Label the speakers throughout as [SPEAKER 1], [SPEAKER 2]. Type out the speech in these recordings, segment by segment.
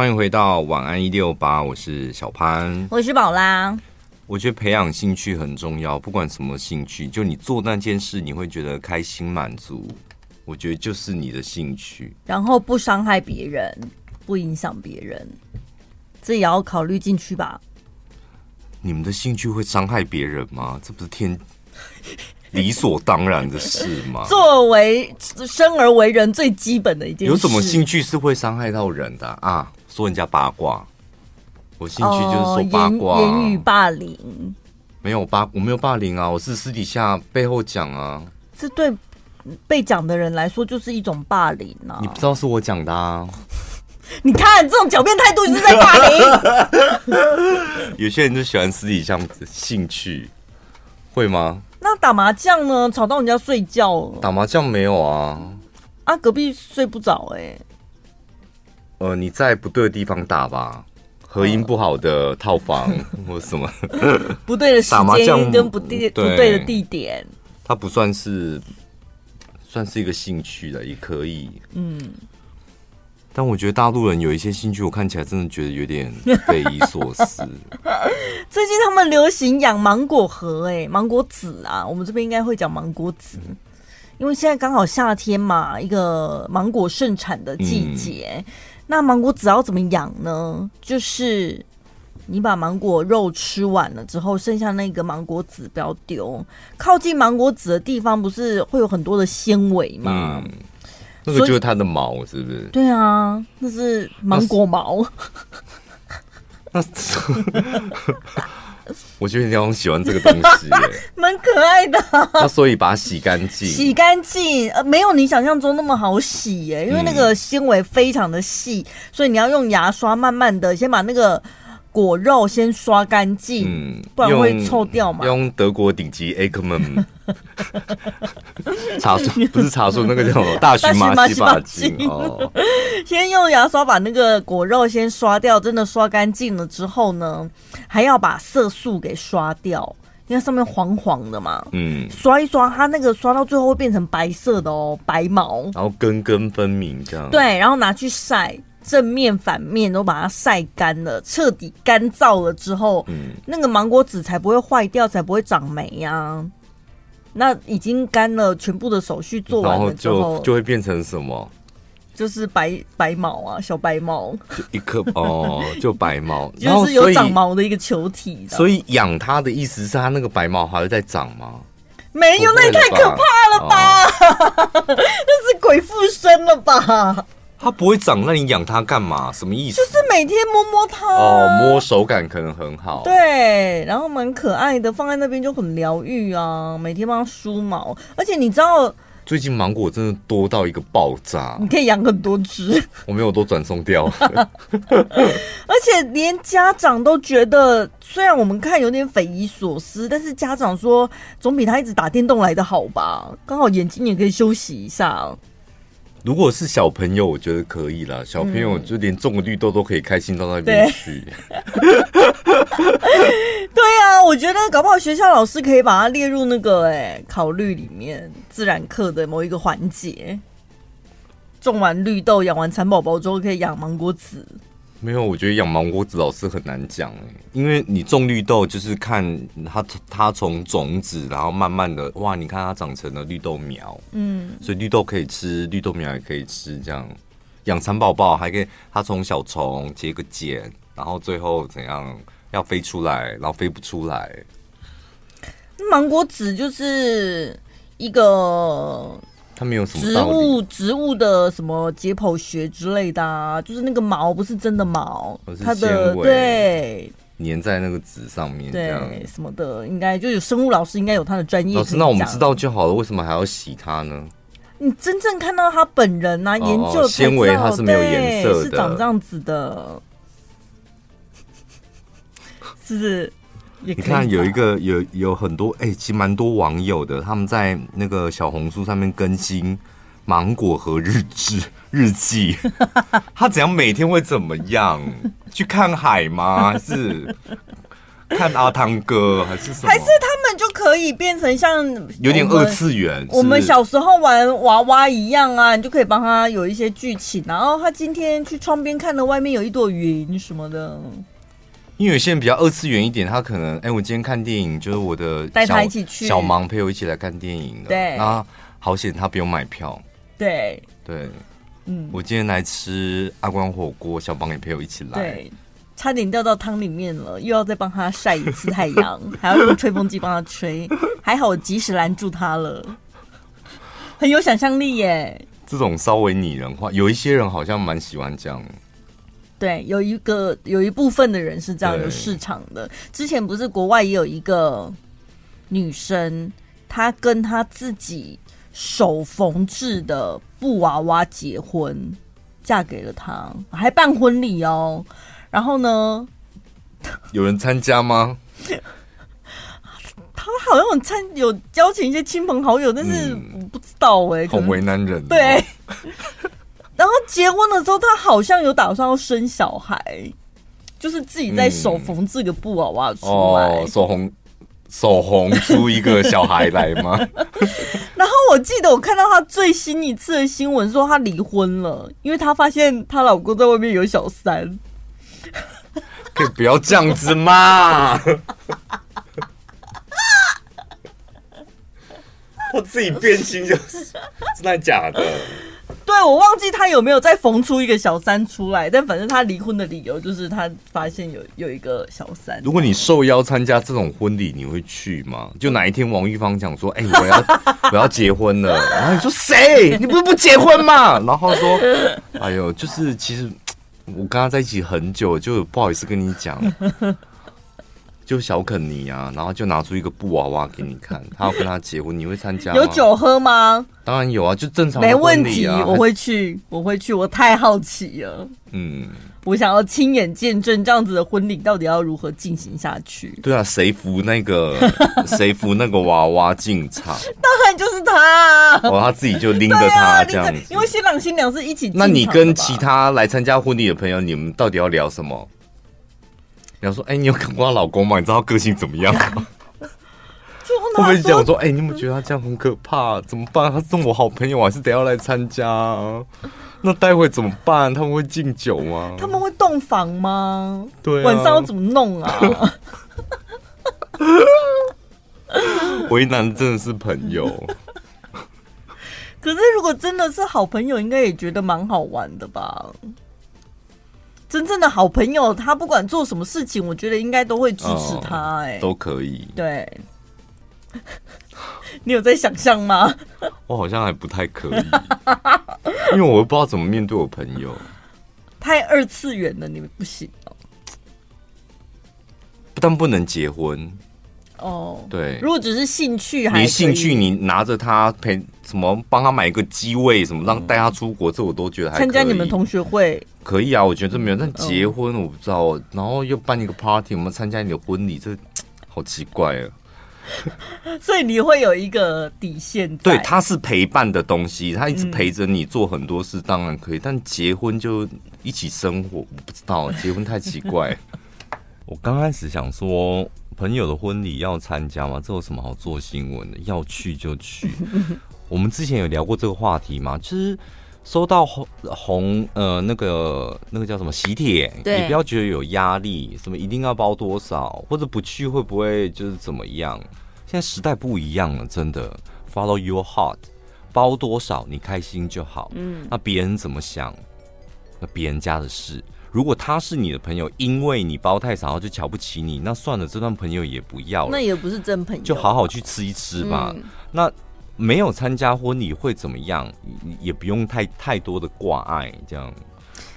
[SPEAKER 1] 欢迎回到晚安一六八，我是小潘，
[SPEAKER 2] 我是宝拉。
[SPEAKER 1] 我觉得培养兴趣很重要，不管什么兴趣，就你做那件事，你会觉得开心满足，我觉得就是你的兴趣。
[SPEAKER 2] 然后不伤害别人，不影响别人，这也要考虑进去吧。
[SPEAKER 1] 你们的兴趣会伤害别人吗？这不是天理所当然的事吗？
[SPEAKER 2] 作为生而为人最基本的一件事，
[SPEAKER 1] 有什么兴趣是会伤害到人的啊？说人家八卦，我兴趣就是说八卦，
[SPEAKER 2] 哦、言，言语霸凌。
[SPEAKER 1] 没有霸，我没有霸凌啊，我是私底下背后讲啊。
[SPEAKER 2] 这对被讲的人来说就是一种霸凌啊！
[SPEAKER 1] 你不知道是我讲的啊？
[SPEAKER 2] 你看这种狡辩态度，你是在霸凌。
[SPEAKER 1] 有些人就喜欢私底下兴趣，会吗？
[SPEAKER 2] 那打麻将呢？吵到人家睡觉？
[SPEAKER 1] 打麻将没有啊？
[SPEAKER 2] 啊，隔壁睡不着哎、欸。
[SPEAKER 1] 呃，你在不对的地方打吧，合音不好的套房 或什么，
[SPEAKER 2] 不对的时间跟不对不对的地点，
[SPEAKER 1] 它不算是算是一个兴趣的，也可以。嗯，但我觉得大陆人有一些兴趣，我看起来真的觉得有点匪夷所思。
[SPEAKER 2] 最近他们流行养芒果核，哎，芒果籽啊，我们这边应该会讲芒果籽，因为现在刚好夏天嘛，一个芒果盛产的季节。嗯那芒果籽要怎么养呢？就是你把芒果肉吃完了之后，剩下那个芒果籽不要丢。靠近芒果籽的地方不是会有很多的纤维吗？嗯，
[SPEAKER 1] 那个就是它的毛，是不是？
[SPEAKER 2] 对啊，那是芒果毛。
[SPEAKER 1] 那。我觉得你好像喜欢这个东西，
[SPEAKER 2] 蛮可爱的。
[SPEAKER 1] 那所以把它洗干净，
[SPEAKER 2] 洗干净，呃，没有你想象中那么好洗耶，因为那个纤维非常的细，所以你要用牙刷慢慢的先把那个果肉先刷干净，嗯，不然会臭掉嘛。
[SPEAKER 1] 用德国顶级 Ekman 茶树不是茶树，那个叫 大荨麻洗发精哦。
[SPEAKER 2] 先用牙刷把那个果肉先刷掉，真的刷干净了之后呢，还要把色素给刷掉，因为上面黄黄的嘛。嗯，刷一刷，它那个刷到最后会变成白色的哦，白毛，
[SPEAKER 1] 然后根根分明这样。
[SPEAKER 2] 对，然后拿去晒，正面反面都把它晒干了，彻底干燥了之后，嗯，那个芒果籽才不会坏掉，才不会长霉呀、啊。那已经干了，全部的手续做完了之后，
[SPEAKER 1] 然后就就会变成什么？
[SPEAKER 2] 就是白白毛啊，小白毛，
[SPEAKER 1] 就一颗哦，就白毛，
[SPEAKER 2] 就是有长毛的一个球体。
[SPEAKER 1] 所以养它的意思是它那个白毛还会再长吗？
[SPEAKER 2] 没有，那也太可怕了吧！哦、那是鬼附身了吧？
[SPEAKER 1] 它不会长，那你养它干嘛？什么意思？
[SPEAKER 2] 就是每天摸摸它
[SPEAKER 1] 哦，摸手感可能很好。
[SPEAKER 2] 对，然后蛮可爱的，放在那边就很疗愈啊。每天帮它梳毛，而且你知道，
[SPEAKER 1] 最近芒果真的多到一个爆炸，
[SPEAKER 2] 你可以养很多只。
[SPEAKER 1] 我没有都转送掉，
[SPEAKER 2] 而且连家长都觉得，虽然我们看有点匪夷所思，但是家长说总比他一直打电动来的好吧？刚好眼睛也可以休息一下。
[SPEAKER 1] 如果是小朋友，我觉得可以啦。小朋友就连种个绿豆都可以开心到那边去。
[SPEAKER 2] 对啊，我觉得搞不好学校老师可以把它列入那个哎、欸、考虑里面，自然课的某一个环节。种完绿豆，养完蚕宝宝之后，可以养芒果籽。
[SPEAKER 1] 没有，我觉得养芒果子老师很难讲哎，因为你种绿豆就是看它，它从种子，然后慢慢的哇，你看它长成了绿豆苗，嗯，所以绿豆可以吃，绿豆苗也可以吃，这样养蚕宝宝还可以，它从小虫结个茧，然后最后怎样要飞出来，然后飞不出来。
[SPEAKER 2] 芒果籽就是一个。
[SPEAKER 1] 它没有什么
[SPEAKER 2] 植物植物的什么解剖学之类的啊，就是那个毛不是真的毛，它的对
[SPEAKER 1] 粘在那个纸上面，
[SPEAKER 2] 对什么的，应该就有生物老师应该有他的专业。
[SPEAKER 1] 老师，那我们知道就好了，为什么还要洗它呢？
[SPEAKER 2] 你真正看到他本人啊，研究
[SPEAKER 1] 纤维它是没有颜色的，
[SPEAKER 2] 是长这样子的，是不是？
[SPEAKER 1] 你看，有一个有有很多哎、欸，其实蛮多网友的，他们在那个小红书上面更新芒果和日志日记。他怎样每天会怎么样？去看海吗？还是看阿汤哥？还是什么？
[SPEAKER 2] 还是他们就可以变成像
[SPEAKER 1] 有点二次元，
[SPEAKER 2] 我们小时候玩娃娃一样啊，你就可以帮他有一些剧情，然后他今天去窗边看到外面有一朵云什么的。
[SPEAKER 1] 因为有些人比较二次元一点，他可能哎，我今天看电影，就是我的
[SPEAKER 2] 带他一起去，
[SPEAKER 1] 小忙陪我一起来看电影的。
[SPEAKER 2] 对，
[SPEAKER 1] 那好险他不用买票。
[SPEAKER 2] 对
[SPEAKER 1] 对，嗯，我今天来吃阿关火锅，小忙也陪我一起来。
[SPEAKER 2] 对，差点掉到汤里面了，又要再帮他晒一次太阳，还要用吹风机帮他吹，还好我及时拦住他了，很有想象力耶。
[SPEAKER 1] 这种稍微拟人化，有一些人好像蛮喜欢这样。
[SPEAKER 2] 对，有一个有一部分的人是这样有市场的。之前不是国外也有一个女生，她跟她自己手缝制的布娃娃结婚，嫁给了他，还办婚礼哦。然后呢，
[SPEAKER 1] 有人参加吗？
[SPEAKER 2] 他好像有参有邀请一些亲朋好友，但是我不知道哎、欸，
[SPEAKER 1] 好为难人、哦。
[SPEAKER 2] 对。然后结婚的时候，他好像有打算要生小孩，就是自己在手缝这个布娃娃出来，
[SPEAKER 1] 嗯哦、手红手红出一个小孩来吗？
[SPEAKER 2] 然后我记得我看到她最新一次的新闻说她离婚了，因为她发现她老公在外面有小三。
[SPEAKER 1] 可以不要这样子嘛！我自己变心就是真的假的？
[SPEAKER 2] 对，我忘记他有没有再缝出一个小三出来，但反正他离婚的理由就是他发现有有一个小三。
[SPEAKER 1] 如果你受邀参加这种婚礼，你会去吗？就哪一天王玉芳讲说：“哎、我要 我要结婚了。”然后你说：“谁？你不是不结婚吗？”然后说：“哎呦，就是其实我跟他在一起很久，就不好意思跟你讲。”就小肯尼啊，然后就拿出一个布娃娃给你看，他要跟他结婚，你会参加吗？
[SPEAKER 2] 有酒喝吗？
[SPEAKER 1] 当然有啊，就正常、啊、
[SPEAKER 2] 没问题，我会去，我会去，我太好奇了。嗯，我想要亲眼见证这样子的婚礼到底要如何进行下去。
[SPEAKER 1] 对啊，谁扶那个 谁扶那个娃娃进场？
[SPEAKER 2] 当然就是他，
[SPEAKER 1] 哦，他自己就拎着他这样子，
[SPEAKER 2] 因为新郎新娘是一起。
[SPEAKER 1] 那你跟其他来参加婚礼的朋友，你们到底要聊什么？你要说，哎、欸，你有看过她老公吗？你知道他个性怎么样吗？会不会讲说，哎、欸，你有没有觉得他这样很可怕？怎么办？他是我好朋友，我还是得要来参加、啊。那待会怎么办？他们会敬酒吗？
[SPEAKER 2] 他们会洞房吗？
[SPEAKER 1] 对、啊，
[SPEAKER 2] 晚上要怎么弄啊？
[SPEAKER 1] 为难真的是朋友。
[SPEAKER 2] 可是如果真的是好朋友，应该也觉得蛮好玩的吧？真正的好朋友，他不管做什么事情，我觉得应该都会支持他、欸。哎、
[SPEAKER 1] 哦，都可以。
[SPEAKER 2] 对，你有在想象吗？
[SPEAKER 1] 我好像还不太可以，因为我不知道怎么面对我朋友。
[SPEAKER 2] 太二次元了，你们不行哦。
[SPEAKER 1] 但不能结婚。
[SPEAKER 2] 哦，
[SPEAKER 1] 对，
[SPEAKER 2] 如果只是兴趣还，
[SPEAKER 1] 没兴趣，你拿着他陪什么，帮他买一个机位什么，让带他出国，这我都觉得还。
[SPEAKER 2] 参加你们同学会
[SPEAKER 1] 可以啊，我觉得这没有。但结婚我不知道，然后又办一个 party，我们参加你的婚礼，这好奇怪啊。
[SPEAKER 2] 所以你会有一个底线，
[SPEAKER 1] 对，他是陪伴的东西，他一直陪着你做很多事，当然可以。但结婚就一起生活，我不知道，结婚太奇怪。我刚开始想说。朋友的婚礼要参加吗？这有什么好做新闻的？要去就去。我们之前有聊过这个话题嘛？其实收到红红呃那个那个叫什么喜帖，你不要觉得有压力，什么一定要包多少，或者不去会不会就是怎么样？现在时代不一样了，真的。Follow your heart，包多少你开心就好。嗯，那别人怎么想，那别人家的事。如果他是你的朋友，因为你包太少，然后就瞧不起你，那算了，这段朋友也不要了。
[SPEAKER 2] 那也不是真朋友，
[SPEAKER 1] 就好好去吃一吃吧。嗯、那没有参加婚礼会怎么样？也不用太太多的挂碍这样。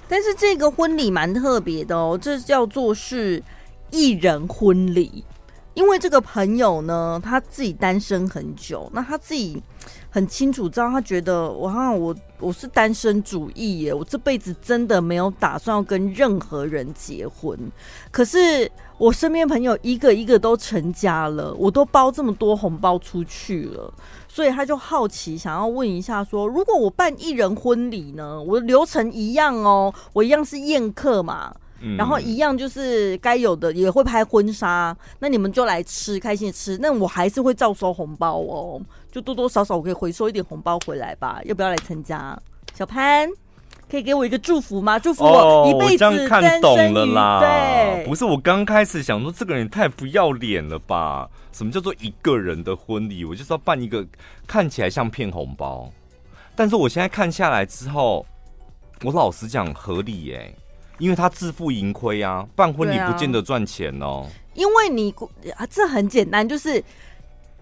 [SPEAKER 2] 但是这个婚礼蛮特别的哦，这叫做是艺人婚礼，因为这个朋友呢，他自己单身很久，那他自己。很清楚知道，他觉得我好像我我是单身主义耶，我这辈子真的没有打算要跟任何人结婚。可是我身边朋友一个一个都成家了，我都包这么多红包出去了，所以他就好奇想要问一下说，如果我办一人婚礼呢？我的流程一样哦，我一样是宴客嘛。嗯，然后一样就是该有的也会拍婚纱，那你们就来吃，开心吃。那我还是会照收红包哦，就多多少少我可以回收一点红包回来吧。要不要来参加？小潘，可以给我一个祝福吗？祝福我一辈子单身、哦、看懂了啦。对，
[SPEAKER 1] 不是我刚开始想说这个人太不要脸了吧？什么叫做一个人的婚礼？我就是要办一个看起来像骗红包，但是我现在看下来之后，我老实讲合理耶、欸。因为他自负盈亏啊，办婚礼不见得赚钱哦。
[SPEAKER 2] 因为你啊，这很简单，就是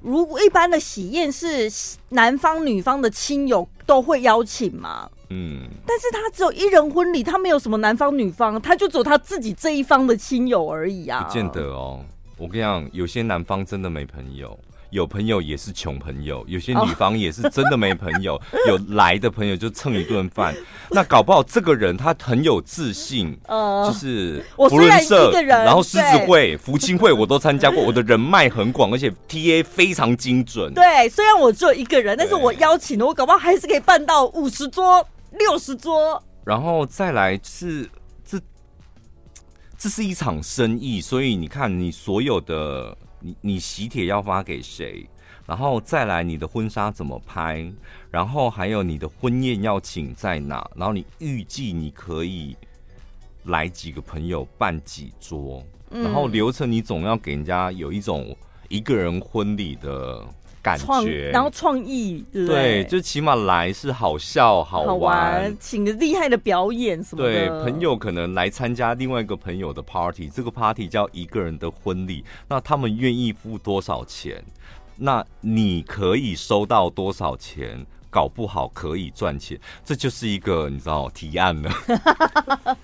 [SPEAKER 2] 如果一般的喜宴是男方女方的亲友都会邀请嘛，嗯，但是他只有一人婚礼，他没有什么男方女方，他就只有他自己这一方的亲友而已啊。
[SPEAKER 1] 不见得哦，我跟你讲，有些男方真的没朋友。有朋友也是穷朋友，有些女方也是真的没朋友，有来的朋友就蹭一顿饭。那搞不好这个人他很有自信，呃，就是福伦社，然后狮子会、福清会我都参加过，我的人脉很广，而且 TA 非常精准。
[SPEAKER 2] 对，虽然我只有一个人，但是我邀请了，我搞不好还是可以办到五十桌、六十桌。
[SPEAKER 1] 然后再来是这，这是一场生意，所以你看你所有的。你你喜帖要发给谁？然后再来你的婚纱怎么拍？然后还有你的婚宴要请在哪？然后你预计你可以来几个朋友办几桌？嗯、然后流程你总要给人家有一种一个人婚礼的。感觉，
[SPEAKER 2] 然后创意，对，
[SPEAKER 1] 对，就起码来是好笑好玩，好玩，
[SPEAKER 2] 请个厉害的表演什么的。
[SPEAKER 1] 对，朋友可能来参加另外一个朋友的 party，这个 party 叫一个人的婚礼，那他们愿意付多少钱？那你可以收到多少钱？搞不好可以赚钱，这就是一个你知道提案了。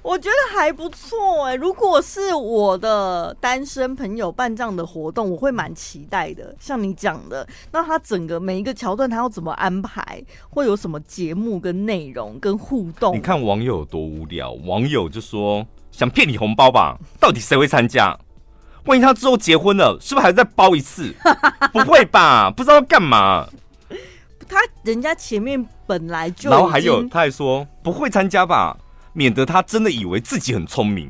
[SPEAKER 2] 我觉得还不错哎、欸，如果是我的单身朋友办这样的活动，我会蛮期待的。像你讲的，那他整个每一个桥段他要怎么安排，会有什么节目跟内容跟互动？
[SPEAKER 1] 你看网友有多无聊，网友就说想骗你红包吧，到底谁会参加？万一他之后结婚了，是不是还要再包一次？不会吧？不知道干嘛？
[SPEAKER 2] 他人家前面本来就，
[SPEAKER 1] 然后还有他还说不会参加吧，免得他真的以为自己很聪明。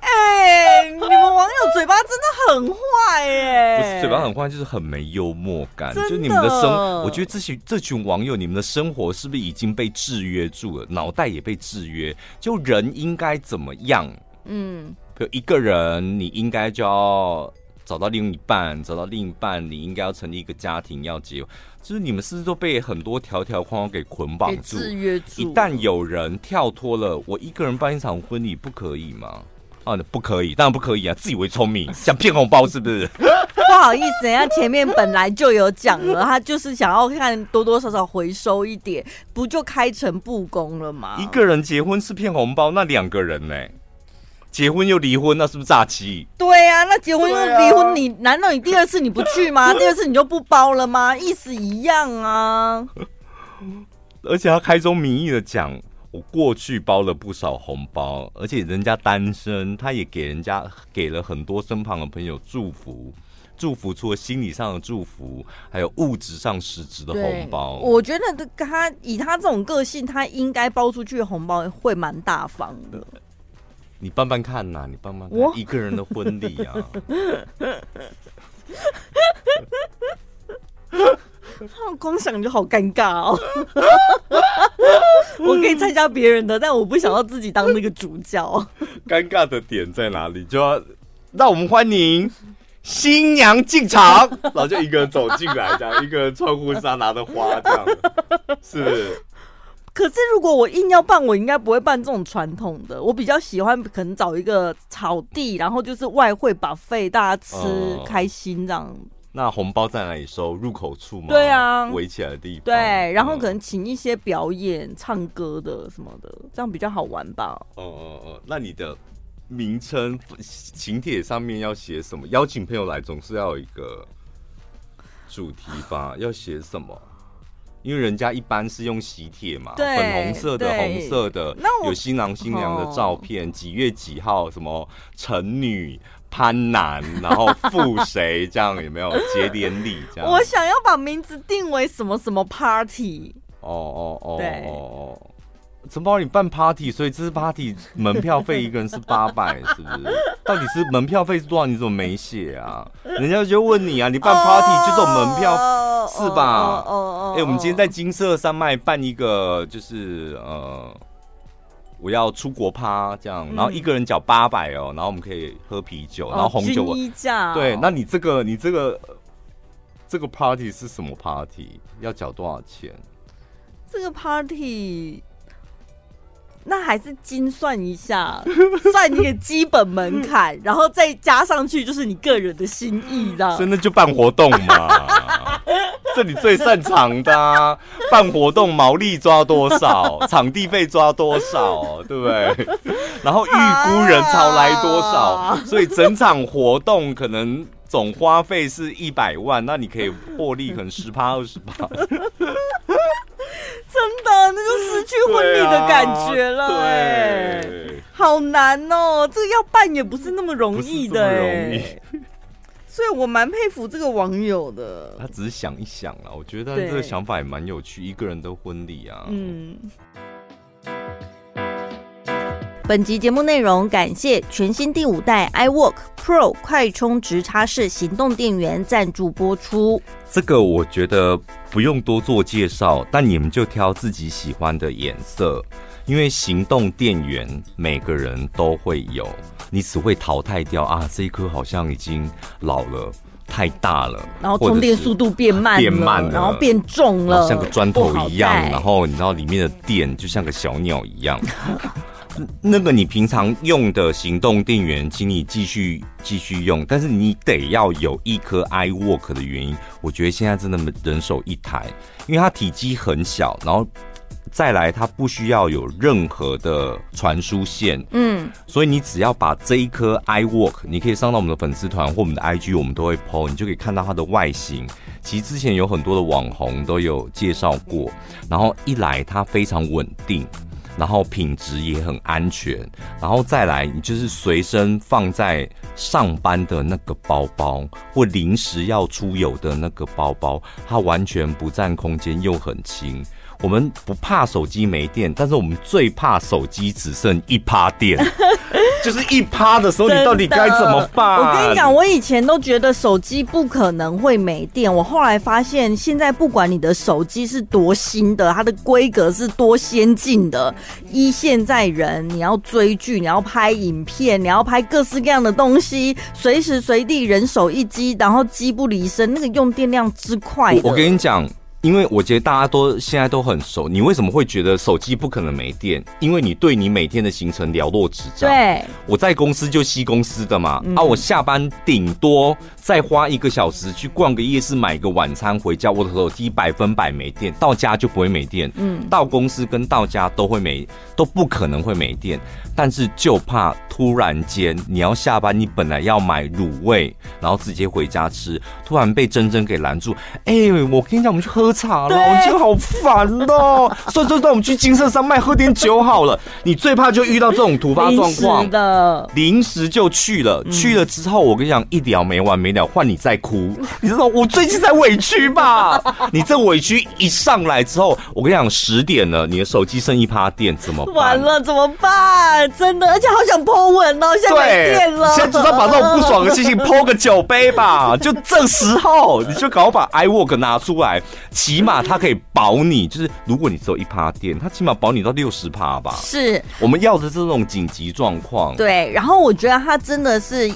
[SPEAKER 2] 哎、欸，你们网友嘴巴真的很坏哎，
[SPEAKER 1] 不是嘴巴很坏，就是很没幽默感。就你们的生，我觉得这些这群网友，你们的生活是不是已经被制约住了？脑袋也被制约，就人应该怎么样？嗯，比如一个人，你应该就要。找到另一半，找到另一半，你应该要成立一个家庭，要结婚，就是你们是不是都被很多条条框框给捆绑住？
[SPEAKER 2] 制约住。
[SPEAKER 1] 一旦有人跳脱了，我一个人办一场婚礼不可以吗？啊，不可以，当然不可以啊！自以为聪明，想骗红包是不是？
[SPEAKER 2] 不好意思，人家前面本来就有讲了，他就是想要看多多少少回收一点，不就开诚布公了吗？
[SPEAKER 1] 一个人结婚是骗红包，那两个人呢？结婚又离婚，那是不是诈欺？
[SPEAKER 2] 对呀、啊，那结婚又离婚，你难道你第二次你不去吗？第二次你就不包了吗？意思一样啊。
[SPEAKER 1] 而且他开宗明义的讲，我过去包了不少红包，而且人家单身，他也给人家给了很多身旁的朋友祝福，祝福除了心理上的祝福，还有物质上实质的红包。
[SPEAKER 2] 我觉得他以他这种个性，他应该包出去的红包会蛮大方的。
[SPEAKER 1] 你办办看呐、啊，你办办看我一个人的婚礼啊！
[SPEAKER 2] 光想就好尴尬哦。我可以参加别人的，但我不想要自己当那个主角。
[SPEAKER 1] 尴尬的点在哪里？就要让我们欢迎新娘进场，然后就一个人走进来，这样一个人穿婚纱，拿着花，这样是，是。
[SPEAKER 2] 可是如果我硬要办，我应该不会办这种传统的。我比较喜欢可能找一个草地，然后就是外烩 buffet，大家吃开心这样。嗯、
[SPEAKER 1] 那红包在哪里收？入口处吗？
[SPEAKER 2] 对啊，
[SPEAKER 1] 围起来的地方。
[SPEAKER 2] 对，然后可能请一些表演、嗯、唱歌的什么的，这样比较好玩吧。
[SPEAKER 1] 哦哦哦，那你的名称请帖上面要写什么？邀请朋友来总是要有一个主题吧？要写什么？因为人家一般是用喜帖嘛，粉红色的、红色的，有新郎新娘的照片，几月几号，什么成女潘男，然后赴谁这样有没有结典礼这样？
[SPEAKER 2] 我想要把名字定为什么什么 party。
[SPEAKER 1] 哦哦哦，对哦哦，承包你办 party，所以这是 party 门票费一个人是八百，是不是？到底是门票费是多少？你怎么没写啊？人家就问你啊，你办 party 就这种门票、oh, 是吧？哦哦。哎，我们今天在金色山脉办一个，就是呃，我要出国趴这样，然后一个人缴八百哦，然后我们可以喝啤酒，然后红酒我。
[SPEAKER 2] 哦、
[SPEAKER 1] 对，那你这个你这个这个 party 是什么 party？要缴多少钱？
[SPEAKER 2] 这个 party。那还是精算一下，算你的基本门槛，然后再加上去就是你个人的心意，这样。
[SPEAKER 1] 真的就办活动嘛？这你最擅长的啊，办活动毛利抓多少，场地费抓多少，对不对？然后预估人潮来多少，所以整场活动可能总花费是一百万，那你可以获利可能十趴二十趴。
[SPEAKER 2] 真的，那就失去婚礼的感觉了，哎，对，好难哦，这个要办也不是那么容易的，哎，所以我蛮佩服这个网友的。
[SPEAKER 1] 他只是想一想啦，我觉得他这个想法也蛮有趣，一个人的婚礼啊，嗯。
[SPEAKER 2] 本集节目内容感谢全新第五代 iWork Pro 快充直插式行动电源赞助播出。
[SPEAKER 1] 这个我觉得不用多做介绍，但你们就挑自己喜欢的颜色，因为行动电源每个人都会有，你只会淘汰掉啊，这一颗好像已经老了，太大了，
[SPEAKER 2] 然后充电速度变慢，变慢了，然后变重了，
[SPEAKER 1] 像个砖头一样，然后你知道里面的电就像个小鸟一样。那个你平常用的行动电源，请你继续继续用，但是你得要有一颗 iWork 的原因，我觉得现在真的人手一台，因为它体积很小，然后再来它不需要有任何的传输线，嗯，所以你只要把这一颗 iWork，你可以上到我们的粉丝团或我们的 IG，我们都会 po，你就可以看到它的外形。其实之前有很多的网红都有介绍过，然后一来它非常稳定。然后品质也很安全，然后再来，你就是随身放在上班的那个包包，或临时要出游的那个包包，它完全不占空间又很轻。我们不怕手机没电，但是我们最怕手机只剩一趴电，就是一趴的时候，你到底该怎么办？
[SPEAKER 2] 我跟你讲，我以前都觉得手机不可能会没电，我后来发现，现在不管你的手机是多新的，它的规格是多先进的，一现在人，你要追剧，你要拍影片，你要拍各式各样的东西，随时随地人手一机，然后机不离身，那个用电量之快。
[SPEAKER 1] 我跟你讲。因为我觉得大家都现在都很熟，你为什么会觉得手机不可能没电？因为你对你每天的行程了若指掌。
[SPEAKER 2] 对，
[SPEAKER 1] 我在公司就吸公司的嘛，嗯、啊，我下班顶多再花一个小时去逛个夜市，买个晚餐回家，我的手机百分百没电，到家就不会没电。嗯，到公司跟到家都会没，都不可能会没电。但是就怕突然间你要下班，你本来要买卤味，然后直接回家吃，突然被珍珍给拦住。哎、欸，我跟你讲，我们去喝茶了，我觉得好烦哦。所以说，我们去金色山脉喝点酒好了。你最怕就遇到这种突发状况的，临时就去了。去了之后，我跟你讲，一聊没完没了，换你再哭。你知道我最近在委屈吧？你这委屈一上来之后，我跟你讲，十点了，你的手机剩一趴电，怎么办？
[SPEAKER 2] 完了，怎么办？真的，而且好想 po 文哦，现在没电了。
[SPEAKER 1] 现在只要把这种不爽的心情 po 个酒杯吧，就这时候你就赶快把 iWork 拿出来，起码它可以保你，就是如果你只有一趴电，它起码保你到六十趴吧。
[SPEAKER 2] 是，
[SPEAKER 1] 我们要的这种紧急状况。
[SPEAKER 2] 对，然后我觉得它真的是。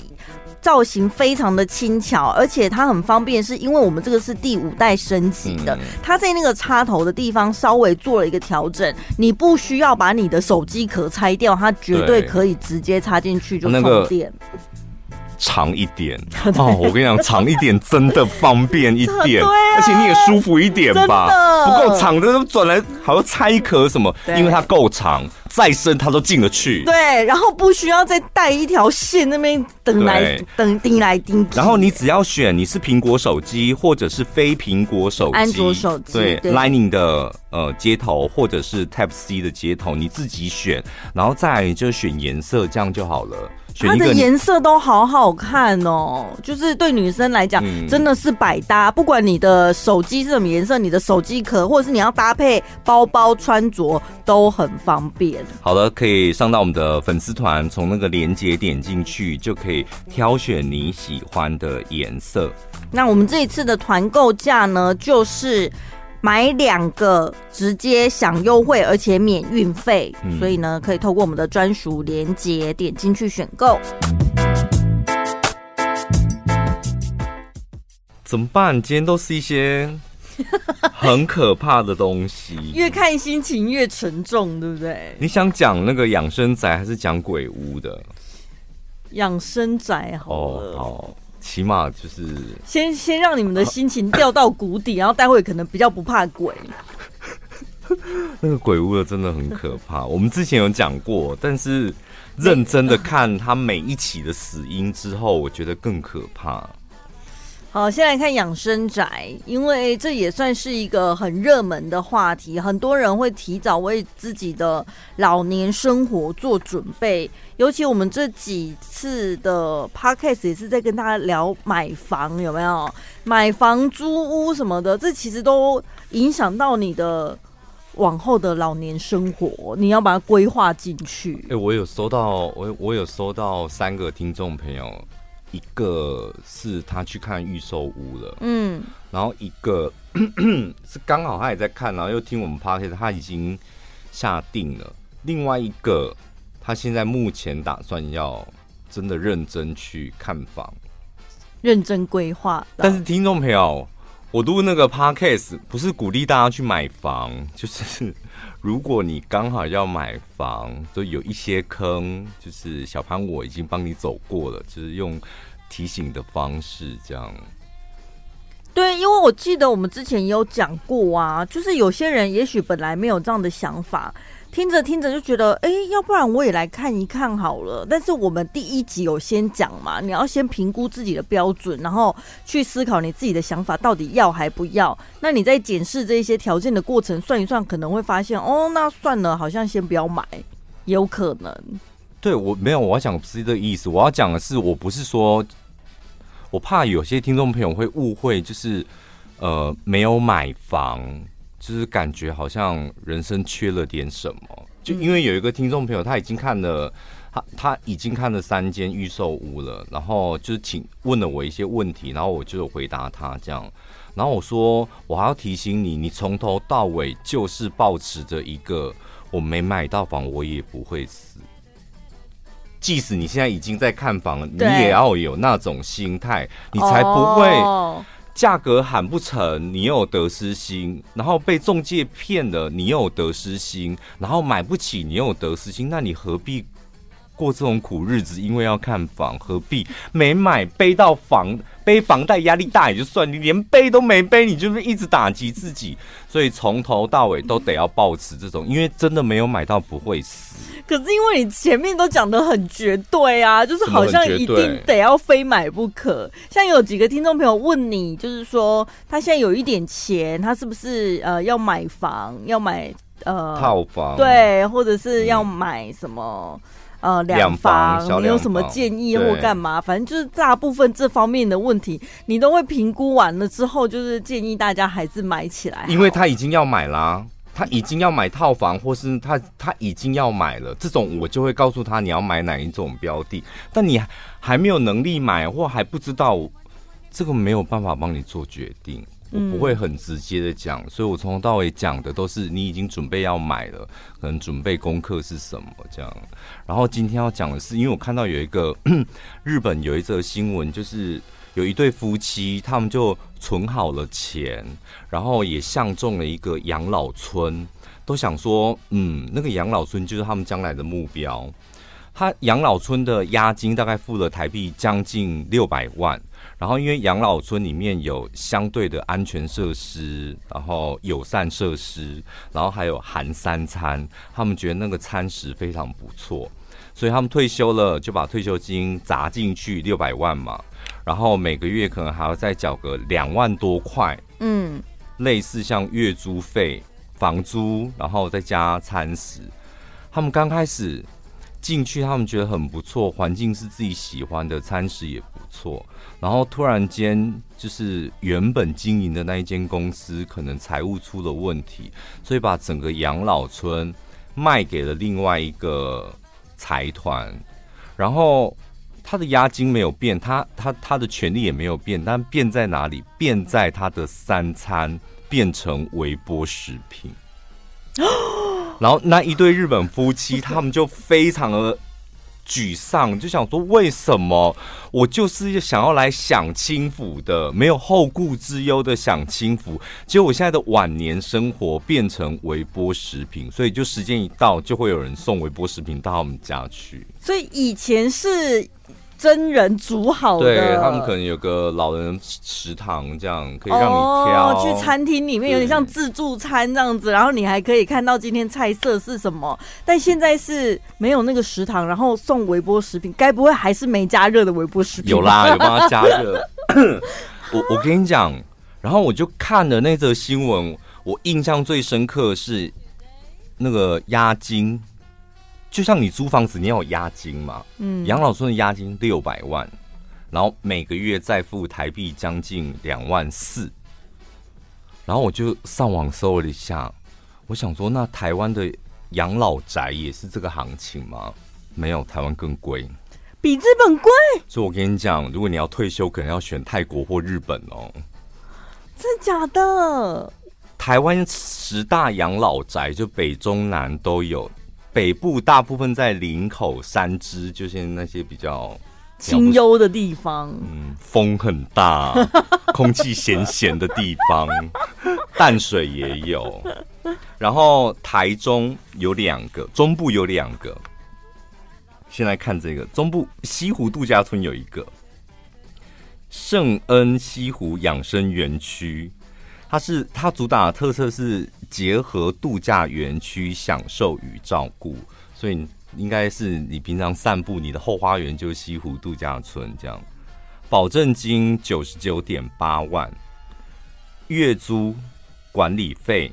[SPEAKER 2] 造型非常的轻巧，而且它很方便，是因为我们这个是第五代升级的，它在那个插头的地方稍微做了一个调整，你不需要把你的手机壳拆掉，它绝对可以直接插进去就充电。
[SPEAKER 1] 长一点。哦，我跟你讲，长一点真的方便一点，而且你也舒服一点吧。不够长的转来还要拆壳什么，因为它够长。再深它都进得去。
[SPEAKER 2] 对，然后不需要再带一条线那边等来等钉来钉去。
[SPEAKER 1] 然后你只要选你是苹果手机或者是非苹果手机，
[SPEAKER 2] 安卓手机，
[SPEAKER 1] 对，对，Lightning 的呃接头或者是 Type C 的接头，你自己选，然后再来就选颜色，这样就好了。
[SPEAKER 2] 它的颜色都好好看哦，就是对女生来讲真的是百搭。不管你的手机是什么颜色，你的手机壳，或者是你要搭配包包穿着都很方便。
[SPEAKER 1] 好的，可以上到我们的粉丝团，从那个链接点进去，就可以挑选你喜欢的颜色。
[SPEAKER 2] 那我们这一次的团购价呢，就是。买两个直接享优惠，而且免运费，嗯，所以呢，可以透过我们的专属链接点进去选购。
[SPEAKER 1] 怎么办？今天都是一些 很可怕的东西，
[SPEAKER 2] 越看心情越沉重，对不对？
[SPEAKER 1] 你想讲那个养生宅，还是讲鬼屋的？
[SPEAKER 2] 养生宅好了。
[SPEAKER 1] 哦，好。起码就是
[SPEAKER 2] 先先让你们的心情掉到谷底，然后待会可能比较不怕鬼。
[SPEAKER 1] 那个鬼屋的真的很可怕，我们之前有讲过，但是认真的看他每一起的死因之后，我觉得更可怕。
[SPEAKER 2] 好，先来看养生宅，因为这也算是一个很热门的话题，很多人会提早为自己的老年生活做准备。尤其我们这几次的 podcast 也是在跟大家聊买房，有没有？买房、租屋什么的，这其实都影响到你的往后的老年生活，你要把它规划进去。
[SPEAKER 1] 哎、我有收到，我我有收到三个听众朋友。一个是他去看预售屋了，嗯，然后一个 是刚好他也在看，然后又听我们 podcast，他已经下定了。另外一个，他现在目前打算要真的认真去看房，
[SPEAKER 2] 认真规划。
[SPEAKER 1] 但是听众朋友，我读那个 podcast 不是鼓励大家去买房，就是。如果你刚好要买房，就有一些坑，就是小潘我已经帮你走过了，就是用提醒的方式这样。
[SPEAKER 2] 对，因为我记得我们之前也有讲过啊，就是有些人也许本来没有这样的想法。听着听着就觉得，哎，要不然我也来看一看好了。但是我们第一集有先讲嘛，你要先评估自己的标准，然后去思考你自己的想法到底要还不要。那你在检视这些条件的过程，算一算，可能会发现，哦，那算了，好像先不要买，有可能。
[SPEAKER 1] 对，我没有，我要讲不是这个意思，我要讲的是，我不是说，我怕有些听众朋友会误会，就是呃，没有买房。就是感觉好像人生缺了点什么，就因为有一个听众朋友他已经看了，他他已经看了三间预售屋了，然后就是请问了我一些问题，然后我就回答他这样，然后我说我还要提醒你，你从头到尾就是保持着一个我没买到房我也不会死，即使你现在已经在看房了，你也要有那种心态，你才不会。价格喊不成，你又有得失心；然后被中介骗了，你又有得失心；然后买不起，你又有得失心。那你何必过这种苦日子？因为要看房，何必没买背到房？背房贷压力大也就算，你连背都没背，你就是一直打击自己。所以从头到尾都得要抱持这种，因为真的没有买到不会死。
[SPEAKER 2] 可是因为你前面都讲的很绝对啊，就是好像一定得要非买不可。像有几个听众朋友问你，就是说他现在有一点钱，他是不是呃要买房，要买呃
[SPEAKER 1] 套房？
[SPEAKER 2] 对，或者是要买什么？嗯呃，两房，两房你有什么建议或干嘛？反正就是大部分这方面的问题，你都会评估完了之后，就是建议大家还是买起来。
[SPEAKER 1] 因为他已经要买啦、啊，他已经要买套房，或是他他已经要买了，这种我就会告诉他你要买哪一种标的。但你还没有能力买，或还不知道，这个没有办法帮你做决定。我不会很直接的讲，所以我从头到尾讲的都是你已经准备要买了，可能准备功课是什么这样。然后今天要讲的是，因为我看到有一个 日本有一则新闻，就是有一对夫妻，他们就存好了钱，然后也相中了一个养老村，都想说，嗯，那个养老村就是他们将来的目标。他养老村的押金大概付了台币将近六百万。然后，因为养老村里面有相对的安全设施，然后友善设施，然后还有含三餐，他们觉得那个餐食非常不错，所以他们退休了就把退休金砸进去六百万嘛，然后每个月可能还要再缴个两万多块，嗯，类似像月租费、房租，然后再加餐食，他们刚开始进去，他们觉得很不错，环境是自己喜欢的，餐食也不错。然后突然间，就是原本经营的那一间公司可能财务出了问题，所以把整个养老村卖给了另外一个财团。然后他的押金没有变，他他他的权利也没有变，但变在哪里？变在他的三餐变成微波食品。然后那一对日本夫妻，他们就非常的。沮丧，就想说为什么我就是想要来享清福的，没有后顾之忧的享清福，结果我现在的晚年生活变成微波食品，所以就时间一到，就会有人送微波食品到我们家去。
[SPEAKER 2] 所以以前是。真人煮好的，
[SPEAKER 1] 对，他们可能有个老人食堂，这样可以让你挑。
[SPEAKER 2] 哦、去餐厅里面有点像自助餐这样子，然后你还可以看到今天菜色是什么。但现在是没有那个食堂，然后送微波食品，该不会还是没加热的微波食品？
[SPEAKER 1] 有啦，有帮他加热。我我跟你讲，然后我就看了那则新闻，我印象最深刻是那个押金。就像你租房子，你要有押金嘛？嗯，养老村的押金六百万，然后每个月再付台币将近两万四，然后我就上网搜了一下，我想说，那台湾的养老宅也是这个行情吗？没有，台湾更贵，
[SPEAKER 2] 比日本贵。
[SPEAKER 1] 所以我跟你讲，如果你要退休，可能要选泰国或日本哦。
[SPEAKER 2] 真的假的？
[SPEAKER 1] 台湾十大养老宅，就北中南都有。北部大部分在林口、三芝，就是那些比较
[SPEAKER 2] 清幽的地方。
[SPEAKER 1] 嗯，风很大，空气咸咸的地方，淡水也有。然后台中有两个，中部有两个。先来看这个，中部西湖度假村有一个圣恩西湖养生园区。它是它主打的特色是结合度假园区享受与照顾，所以应该是你平常散步，你的后花园就是西湖度假村这样。保证金九十九点八万，月租管理费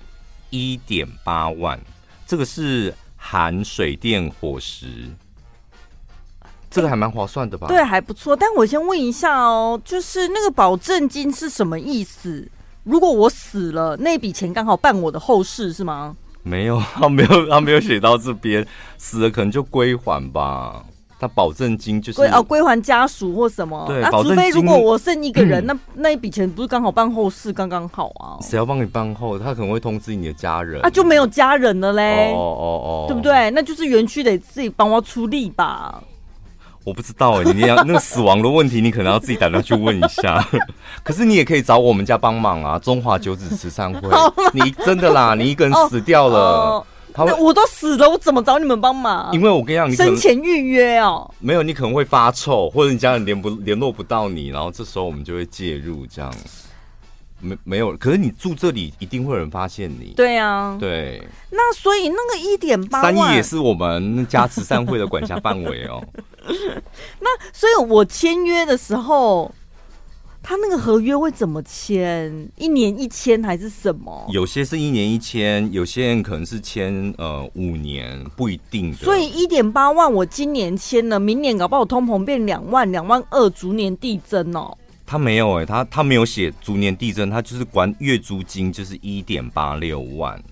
[SPEAKER 1] 一点八万，这个是含水电伙食，这个还蛮划算的吧？
[SPEAKER 2] 对，还不错。但我先问一下哦，就是那个保证金是什么意思？如果我死了，那笔钱刚好办我的后事是吗？
[SPEAKER 1] 没有，他没有，他没有写到这边，死了可能就归还吧。他保证金就是归
[SPEAKER 2] 哦，归还家属或什么。
[SPEAKER 1] 对，
[SPEAKER 2] 那除非如果我剩一个人，嗯、那那一笔钱不是刚好办后事，刚刚好啊？
[SPEAKER 1] 谁要帮你办后？他可能会通知你的家人
[SPEAKER 2] 啊，就没有家人了嘞。
[SPEAKER 1] 哦哦哦，
[SPEAKER 2] 对不对？那就是园区得自己帮我出力吧。
[SPEAKER 1] 我不知道哎、欸，你要那个死亡的问题，你可能要自己打电话去问一下。可是你也可以找我们家帮忙啊，中华九子慈善会。你真的啦，你一个人死掉了，哦哦、
[SPEAKER 2] 会我都死了，我怎么找你们帮忙？
[SPEAKER 1] 因为我跟你讲，你
[SPEAKER 2] 生前预约哦。
[SPEAKER 1] 没有，你可能会发臭，或者你家人联不联络不到你，然后这时候我们就会介入这样。没没有，可是你住这里一定会有人发现你。
[SPEAKER 2] 对啊，
[SPEAKER 1] 对。
[SPEAKER 2] 那所以那个一点八
[SPEAKER 1] 万三亿也是我们家慈善会的管辖范围哦。
[SPEAKER 2] 那所以我签约的时候，他那个合约会怎么签？一年一签还是什么？
[SPEAKER 1] 有些是一年一签，有些人可能是签呃五年，不一定。
[SPEAKER 2] 所以一点八万我今年签了，明年搞不好通膨变两万、两万二，逐年递增哦。
[SPEAKER 1] 他没有哎、欸，他他没有写逐年递增，他就是管月租金就是一点八六万。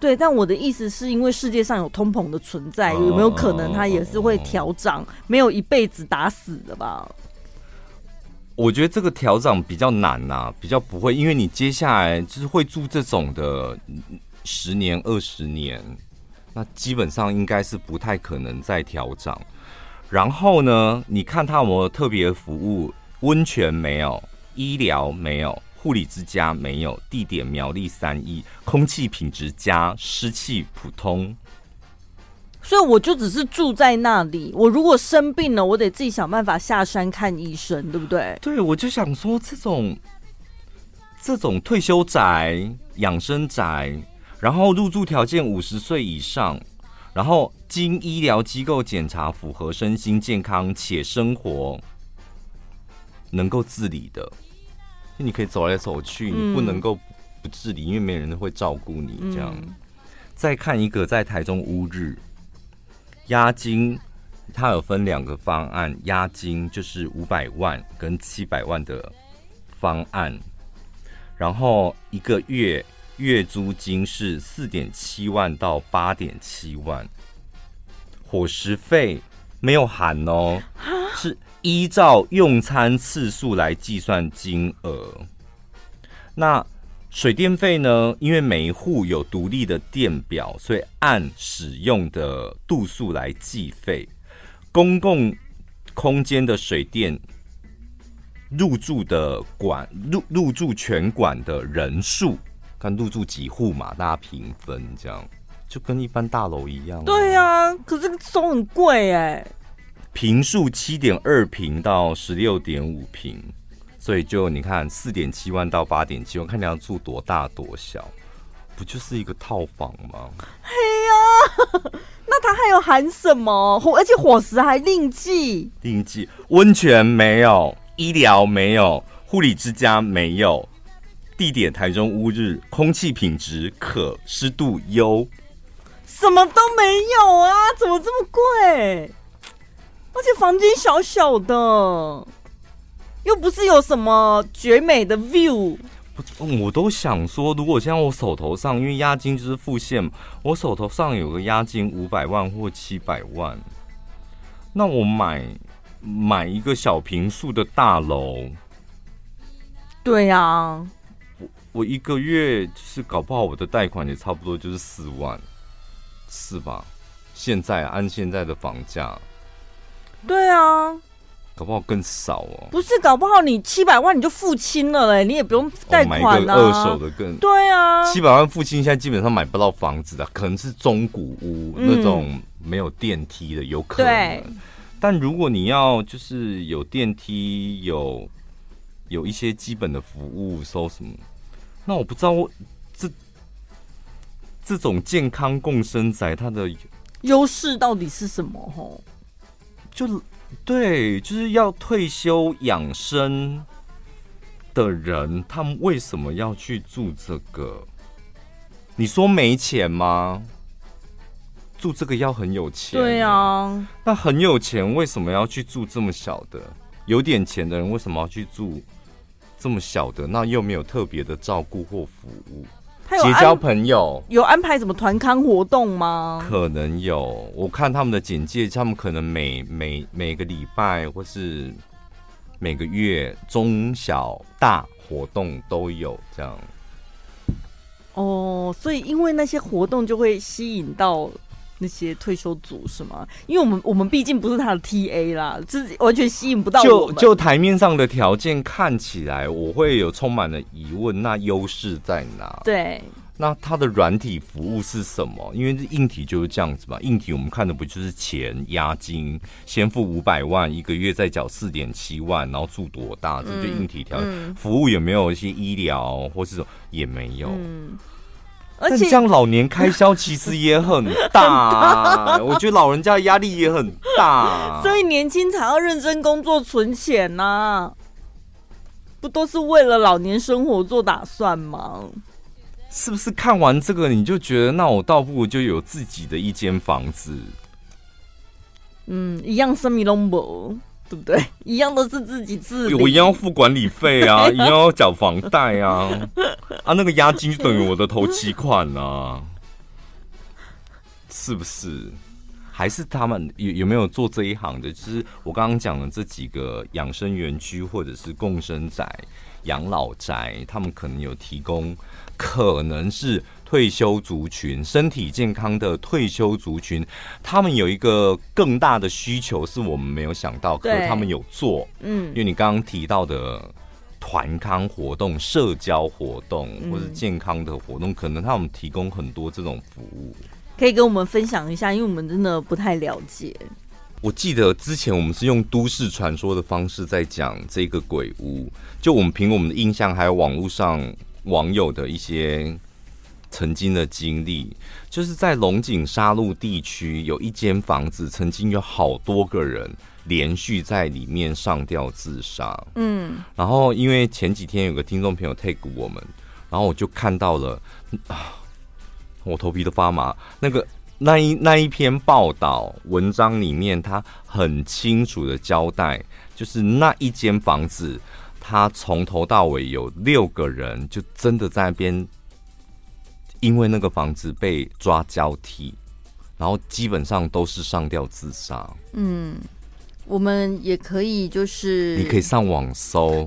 [SPEAKER 2] 对，但我的意思是因为世界上有通膨的存在，有没有可能它也是会调涨？没有一辈子打死的吧？
[SPEAKER 1] 我觉得这个调涨比较难呐、啊，比较不会，因为你接下来就是会住这种的十年、二十年，那基本上应该是不太可能再调涨。然后呢，你看他有没有特别服务？温泉没有，医疗没有，护理之家没有，地点苗栗三义，空气品质佳，湿气普通。
[SPEAKER 2] 所以我就只是住在那里。我如果生病了，我得自己想办法下山看医生，对不对？
[SPEAKER 1] 对，我就想说，这种这种退休宅、养生宅，然后入住条件五十岁以上，然后经医疗机构检查符合身心健康且生活能够自理的，你可以走来走去，你不能够不自理，因为没人会照顾你。这样，再看一个在台中乌日。押金，它有分两个方案，押金就是五百万跟七百万的方案，然后一个月月租金是四点七万到八点七万，伙食费没有含哦，是依照用餐次数来计算金额，那。水电费呢？因为每一户有独立的电表，所以按使用的度数来计费。公共空间的水电入住的管入入住全馆的人数，看入住几户嘛，大家平分这样，就跟一般大楼一样。
[SPEAKER 2] 对呀、啊，可是这个收很贵哎。
[SPEAKER 1] 坪数七点二坪到十六点五坪。所以就你看，四点七万到八点七万，看你要住多大多小，不就是一个套房吗？
[SPEAKER 2] 嘿呀，那他还有含什么？而且伙食还另计，
[SPEAKER 1] 另计温泉没有，医疗没有，护理之家没有，地点台中乌日，空气品质可，湿度优，
[SPEAKER 2] 什么都没有啊？怎么这么贵？而且房间小小的。又不是有什么绝美的 view，
[SPEAKER 1] 我都想说，如果现在我手头上，因为押金就是付现，我手头上有个押金五百万或七百万，那我买买一个小平数的大楼，
[SPEAKER 2] 对呀、啊，
[SPEAKER 1] 我我一个月就是搞不好我的贷款也差不多就是四万，是吧？现在按现在的房价，
[SPEAKER 2] 对啊。
[SPEAKER 1] 搞不好更少哦，
[SPEAKER 2] 不是，搞不好你七百万你就付清了嘞，你也不用贷款啊。
[SPEAKER 1] 二手的更
[SPEAKER 2] 对啊，
[SPEAKER 1] 七百万付清，现在基本上买不到房子的，可能是中古屋、嗯、那种没有电梯的，有可能。但如果你要就是有电梯，有有一些基本的服务，收什么？那我不知道这这种健康共生宅它的
[SPEAKER 2] 优势到底是什么？吼，
[SPEAKER 1] 就。对，就是要退休养生的人，他们为什么要去住这个？你说没钱吗？住这个要很有钱。
[SPEAKER 2] 对啊，
[SPEAKER 1] 那很有钱为什么要去住这么小的？有点钱的人为什么要去住这么小的？那又没有特别的照顾或服务。结交朋友，
[SPEAKER 2] 有安排什么团康活动吗？
[SPEAKER 1] 可能有，我看他们的简介，他们可能每每每个礼拜或是每个月中小大活动都有这样。
[SPEAKER 2] 哦，所以因为那些活动就会吸引到那些退休族是吗？因为我们我们毕竟不是他的 TA 啦，自己完全吸引不到。
[SPEAKER 1] 就就台面上的条件看起来，我会有充满了疑问。那优势在哪？
[SPEAKER 2] 对，
[SPEAKER 1] 那它的软体服务是什么？因为这硬体就是这样子嘛。硬体我们看的不就是钱押金，先付五百万，一个月再缴四点七万，然后住多大？这就硬体条件。嗯、服务有没有一些医疗或是什么？也没有。嗯而且这样老年开销其实也很大，啊，我觉得老人家的压力也很大，
[SPEAKER 2] 所以年轻才要认真工作存钱呐，啊，不都是为了老年生活做打算吗？
[SPEAKER 1] 是不是看完这个你就觉得，那我倒不如就有自己的一间房子？
[SPEAKER 2] 嗯，一样什么都没。对不对？一样都是自己自理，
[SPEAKER 1] 我一样要付管理费啊，一样要缴房贷啊，啊，那个押金就等于我的头期款啊，是不是？还是他们有有没有做这一行的？就是我刚刚讲的这几个养生园区或者是共生宅、养老宅，他们可能有提供，可能是。退休族群，身体健康的退休族群，他们有一个更大的需求是我们没有想到，可他们有做，嗯，因为你刚刚提到的团康活动、社交活动或者健康的活动，可能他们提供很多这种服务。
[SPEAKER 2] 可以跟我们分享一下，因为我们真的不太了解。
[SPEAKER 1] 我记得之前我们是用都市传说的方式在讲这个鬼屋，就我们凭我们的印象，还有网络上网友的一些曾经的经历，就是在龙井沙鹿地区有一间房子，曾经有好多个人。连续在里面上吊自杀，嗯，然后因为前几天有个听众朋友 take 我们，然后我就看到了啊，我头皮都发麻。那个那一那一篇报道文章里面，他很清楚的交代，就是那一间房子，他从头到尾有六个人，就真的在那边，因为那个房子被抓交替，然后基本上都是上吊自杀，嗯。
[SPEAKER 2] 我们也可以，就是
[SPEAKER 1] 你可以上网搜，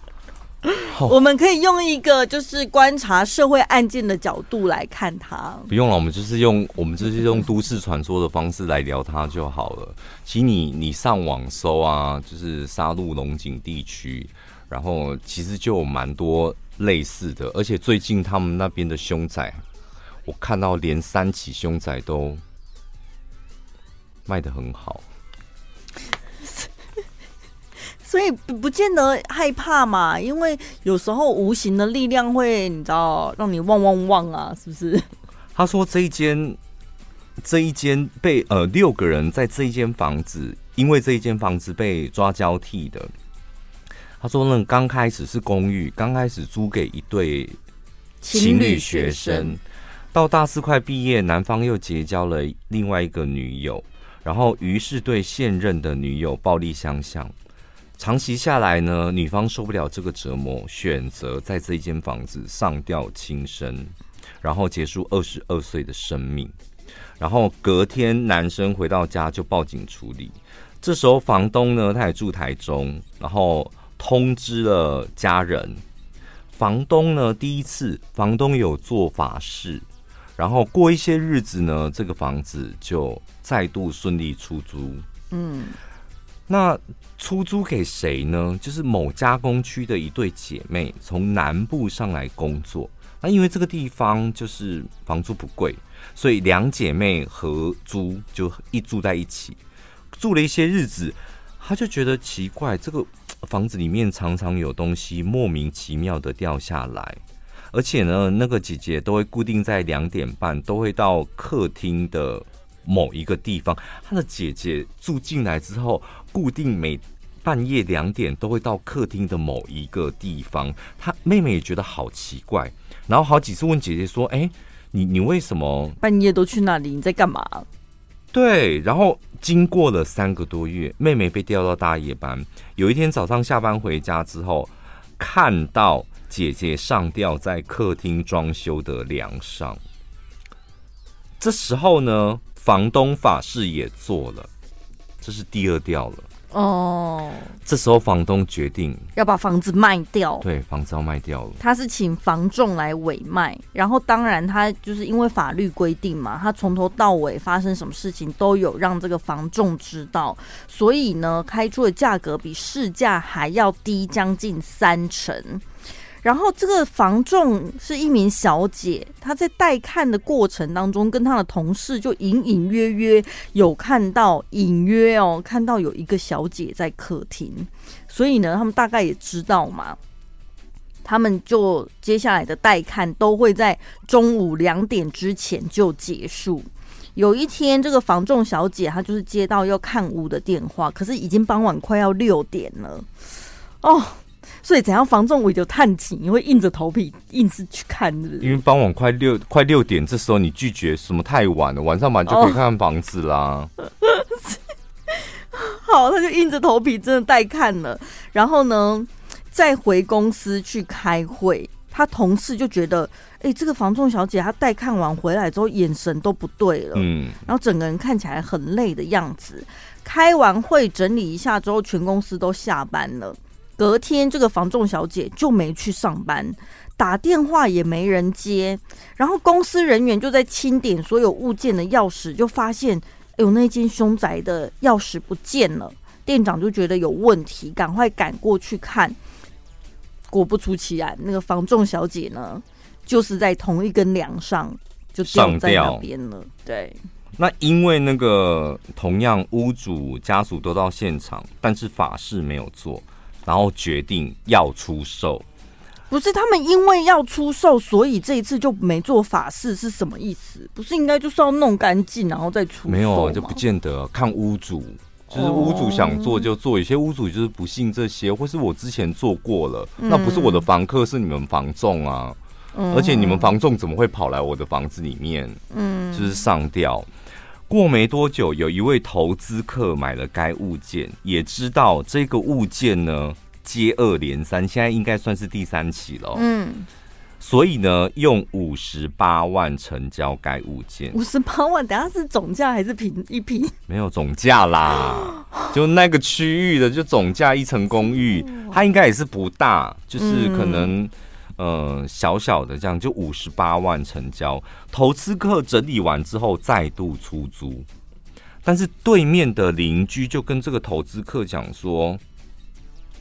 [SPEAKER 2] 我们可以用一个就是观察社会案件的角度来看它。
[SPEAKER 1] 不用了，我们就是用我们就是用都市传说的方式来聊它就好了。其实你你上网搜啊，就是杀戮龙井地区，然后其实就有蛮多类似的，而且最近他们那边的凶宅，我看到连三起凶宅都卖得很好。
[SPEAKER 2] 所以不不见得害怕嘛，因为有时候无形的力量会，你知道，让你旺旺旺啊，是不是？
[SPEAKER 1] 他说这一间这一间被呃六个人在这一间房子，因为这一间房子被抓交替的。他说呢，刚开始是公寓，刚开始租给一对情侣学生，到大四快毕业，男方又结交了另外一个女友，然后于是对现任的女友暴力相向。长期下来呢，女方受不了这个折磨，选择在这一间房子上吊轻生，然后结束二十二岁的生命。然后隔天，男生回到家就报警处理。这时候房东呢，他也住台中，然后通知了家人。房东呢，第一次房东有做法事，然后过一些日子呢，这个房子就再度顺利出租。嗯。那出租给谁呢？就是某加工区的一对姐妹从南部上来工作。那因为这个地方就是房租不贵，所以两姐妹合租就一住在一起。住了一些日子，她就觉得奇怪，这个房子里面常常有东西莫名其妙的掉下来，而且呢，那个姐姐都会固定在两点半都会到客厅的。某一个地方，他的姐姐住进来之后，固定每半夜两点都会到客厅的某一个地方。他妹妹也觉得好奇怪，然后好几次问姐姐说：“哎，你你为什么
[SPEAKER 2] 半夜都去那里？你在干嘛？”
[SPEAKER 1] 对，然后经过了三个多月，妹妹被调到大夜班。有一天早上下班回家之后，看到姐姐上吊在客厅装修的梁上。这时候呢？房东法事也做了，这是第二吊了。哦，这时候房东决定
[SPEAKER 2] 要把房子卖掉。
[SPEAKER 1] 对，房子要卖掉了。
[SPEAKER 2] 他是请房仲来委卖，然后当然他就是因为法律规定嘛，他从头到尾发生什么事情都有让这个房仲知道，所以呢，开出的价格比市价还要低将近三成。然后这个房仲是一名小姐，她在带看的过程当中，跟她的同事就隐隐约约有看到，隐约哦看到有一个小姐在客厅，所以呢，他们大概也知道嘛，他们就接下来的带看都会在中午两点之前就结束。有一天，这个房仲小姐她就是接到要看屋的电话，可是已经傍晚快要六点了，哦。所以怎样防重我就探紧，你会硬着头皮硬是去看是是？
[SPEAKER 1] 因为傍晚快六快六点，这时候你拒绝什么太晚了，晚上嘛就可以看看房子啦。Oh.
[SPEAKER 2] 好，他就硬着头皮真的带看了，然后呢，再回公司去开会。他同事就觉得，哎、欸，这个房仲小姐她带看完回来之后眼神都不对了，嗯，然后整个人看起来很累的样子。开完会整理一下之后，全公司都下班了。隔天，这个房仲小姐就没去上班，打电话也没人接，然后公司人员就在清点所有物件的钥匙，就发现，哎呦，那间凶宅的钥匙不见了。店长就觉得有问题，赶快赶过去看。果不出其然，那个房仲小姐呢，就是在同一根梁上。就掉在那边了。对，
[SPEAKER 1] 那因为那个同样屋主家属都到现场，但是法事没有做，然后决定要出售。
[SPEAKER 2] 不是他们因为要出售，所以这一次就没做法事，是什么意思？不是应该就是要弄干净然后再出售？
[SPEAKER 1] 没有，就不见得看屋主，就是屋主想做就做。有些屋主就是不信这些，或是我之前做过了，那不是我的房客，是你们房仲啊。而且你们房仲怎么会跑来我的房子里面？嗯，就是上吊。过没多久，有一位投资客买了该物件，也知道这个物件呢。接二连三，现在应该算是第三起了。嗯，所以呢，用五十八万成交该物件。
[SPEAKER 2] 五十八万，等下是总价还是平一平？
[SPEAKER 1] 没有总价啦，就那个区域的，就总价一层公寓，它应该也是不大，就是可能呃小小的这样，就五十八万成交。投资客整理完之后再度出租，但是对面的邻居就跟这个投资客讲说。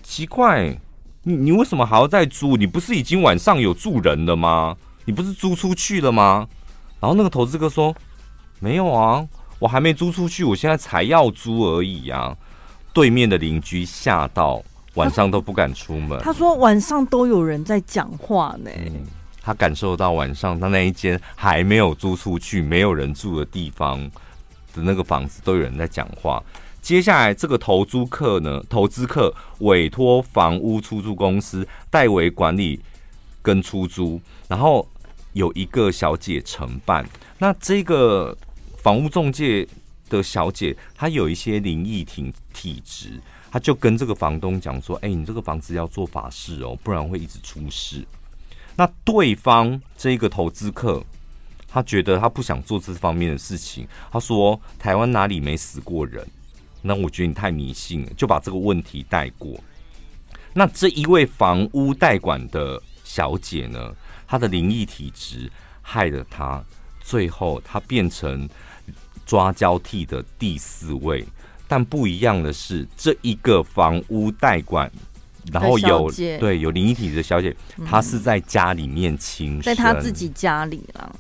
[SPEAKER 1] 奇怪，你你为什么还要再租？你不是已经晚上有住人了吗？你不是租出去了吗？然后那个投资客说：“没有啊，我还没租出去，我现在才要租而已啊。”对面的邻居吓到，晚上都不敢出门。
[SPEAKER 2] 他说晚上都有人在讲话呢。嗯，
[SPEAKER 1] 他感受到晚上他那一间还没有租出去、没有人住的地方的那个房子都有人在讲话。接下来，这个投租客呢，投资客委托房屋出租公司代为管理跟出租，然后有一个小姐承办。那这个房屋中介的小姐，她有一些灵异体体质，他就跟这个房东讲说：“哎，你这个房子要做法事哦，不然会一直出事。”那对方这个投资客，他觉得他不想做这方面的事情。他说：“台湾哪里没死过人？”那我觉得你太迷信了，就把这个问题带过。那这一位房屋代管的小姐呢，她的灵异体质害了她，最后她变成抓交替的第四位。但不一样的是，这一个房屋代管，然后有对有灵异体质的小姐，她是在家里面亲，
[SPEAKER 2] 在她自己家里了。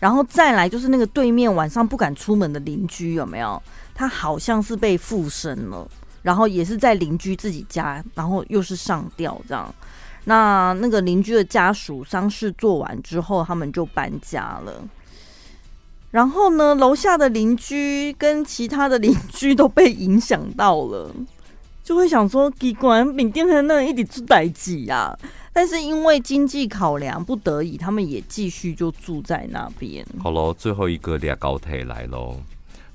[SPEAKER 2] 然后再来就是那个对面晚上不敢出门的邻居，有没有？他好像是被附身了，然后也是在邻居自己家，然后又是上吊这样。那那个邻居的家属丧事做完之后，他们就搬家了。然后呢，楼下的邻居跟其他的邻居都被影响到了，就会想说：奇怪，缅甸的那一直出代志呀。但是因为经济考量，不得已，他们也继续就住在那边。
[SPEAKER 1] 好喽，最后一个俩高铁来喽。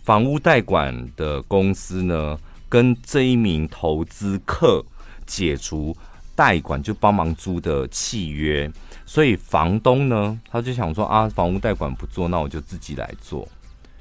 [SPEAKER 1] 房屋代管的公司呢，跟这一名投资客解除代管就帮忙租的契约，所以房东呢，他就想说啊，房屋代管不做，那我就自己来做。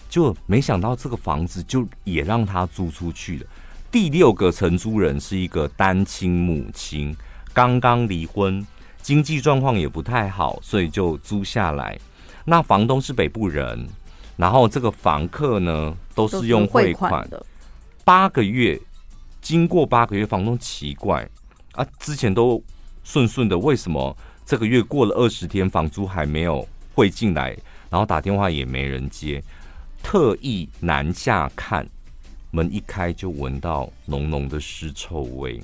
[SPEAKER 1] 就没想到这个房子就也让他租出去了。第六个承租人是一个单亲母亲，刚刚离婚，经济状况也不太好，所以就租下来。那房东是北部人。然后这个房客呢，都是用汇款的。八个月，经过八个月，房东奇怪啊，之前都顺顺的，为什么这个月过了二十天，房租还没有汇进来？然后打电话也没人接，特意南下看，门一开就闻到浓浓的尸臭味。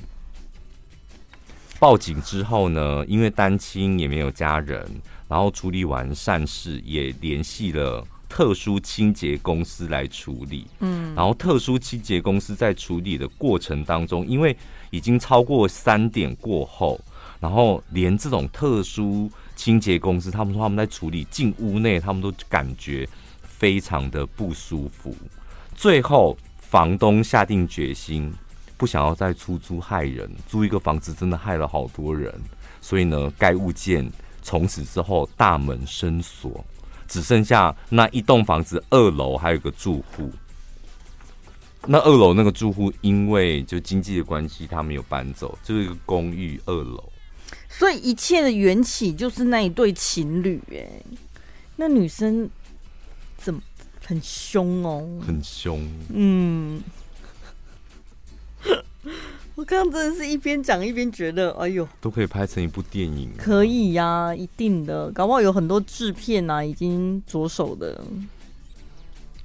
[SPEAKER 1] 报警之后呢，因为单亲也没有家人，然后处理完善事，也联系了。特殊清洁公司来处理，嗯，然后特殊清洁公司在处理的过程当中，因为已经超过三点过后，然后连这种特殊清洁公司，他们说他们在处理进屋内，他们都感觉非常的不舒服。最后，房东下定决心，不想要再出租害人，租一个房子真的害了好多人，所以呢，该物件从此之后大门深锁。只剩下那一栋房子二楼还有个住户，那二楼那个住户因为就经济的关系，他没有搬走，就是一个公寓二楼。
[SPEAKER 2] 所以一切的缘起就是那一对情侣，哎，那女生怎么很凶哦？
[SPEAKER 1] 很凶，
[SPEAKER 2] 嗯，我刚刚真的是一边讲一边觉得，哎呦，
[SPEAKER 1] 都可以拍成一部电影。
[SPEAKER 2] 可以呀、啊，一定的，搞不好有很多制片啊，已经着手的。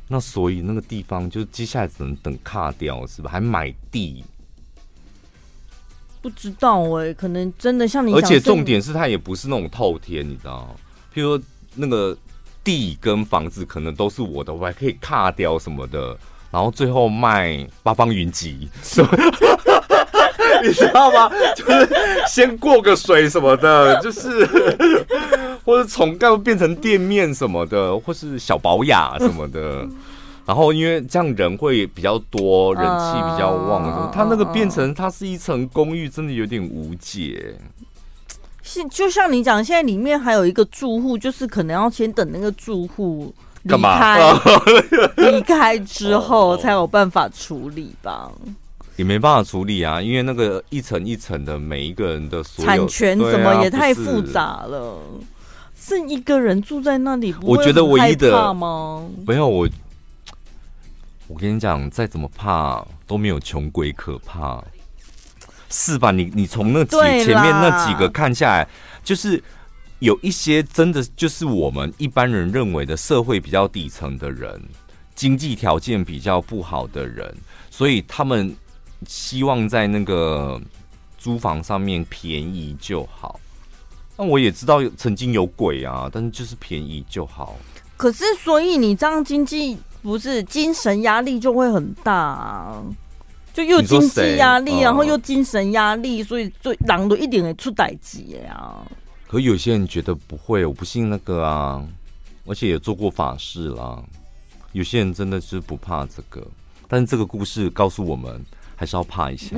[SPEAKER 1] 那所以那个地方就接下来只能等卡掉，是吧？还买地？
[SPEAKER 2] 不知道哎、欸，可能真的像你，
[SPEAKER 1] 而且重点是它也不是那种透天，你知道？譬如说那个地跟房子可能都是我的，我还可以卡掉什么的，然后最后卖八方云集，你知道吗？就是先过个水什么的，就是或者从盖变成店面什么的，或是小保养什么的。然后因为这样人会比较多，人气比较旺，它那个变成它是一层公寓，真的有点无解。
[SPEAKER 2] 是就像你讲，现在里面还有一个住户，就是可能要先等那个住户离开，离开之后才有办法处理吧。
[SPEAKER 1] 也没办法处理啊，因为那个一层一层的每一个人的所有
[SPEAKER 2] 产权什么也太复杂了。是一个人住在那里，不会很害怕吗？
[SPEAKER 1] 没有我。我跟你讲，再怎么怕都没有穷鬼可怕，是吧？你你从那几前面那几个看下来，就是有一些真的就是我们一般人认为的社会比较底层的人，经济条件比较不好的人，所以他们希望在那个租房上面便宜就好。那我也知道曾经有鬼啊，但是就是便宜就好。
[SPEAKER 2] 可是，所以你这样经济。不是精神压力就会很大，啊，就又经济压力，然后又精神压力，所以最狼都一点也出代志呀。
[SPEAKER 1] 可有些人觉得不会，我不信那个啊，而且也做过法事啦。有些人真的是不怕这个，但是这个故事告诉我们，还是要怕一下。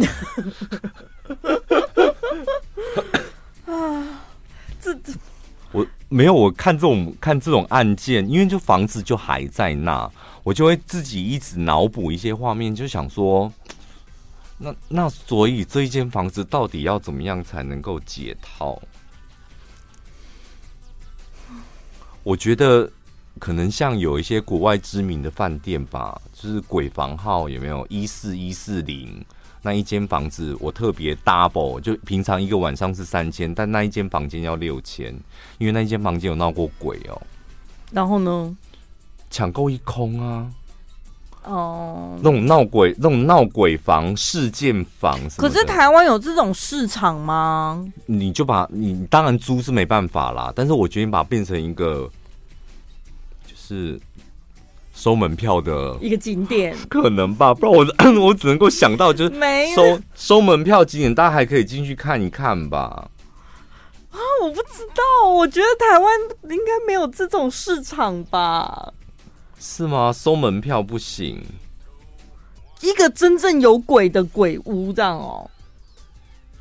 [SPEAKER 2] 啊，这这。
[SPEAKER 1] 我没有，我看这种看这种案件，因为就房子就还在那，我就会自己一直脑补一些画面，就想说，那那所以这一间房子到底要怎么样才能够解套？我觉得可能像有一些国外知名的饭店吧，就是鬼房号有没有一四一四零？那一间房子我特别 double，就平常一个晚上是三千，但那一间房间要六千，因为那一间房间有闹过鬼哦。
[SPEAKER 2] 然后呢？
[SPEAKER 1] 抢购一空啊！
[SPEAKER 2] 哦、uh，
[SPEAKER 1] 那种闹鬼、那种闹鬼房、事件房，
[SPEAKER 2] 可是台湾有这种市场吗？
[SPEAKER 1] 你就把你当然租是没办法啦，但是我决定把它变成一个，就是。收门票的
[SPEAKER 2] 一个景点，
[SPEAKER 1] 可能吧，不然我 我只能够想到就是收收门票景点，大家还可以进去看一看吧。
[SPEAKER 2] 啊，我不知道，我觉得台湾应该没有这种市场吧？
[SPEAKER 1] 是吗？收门票不行，
[SPEAKER 2] 一个真正有鬼的鬼屋这样哦。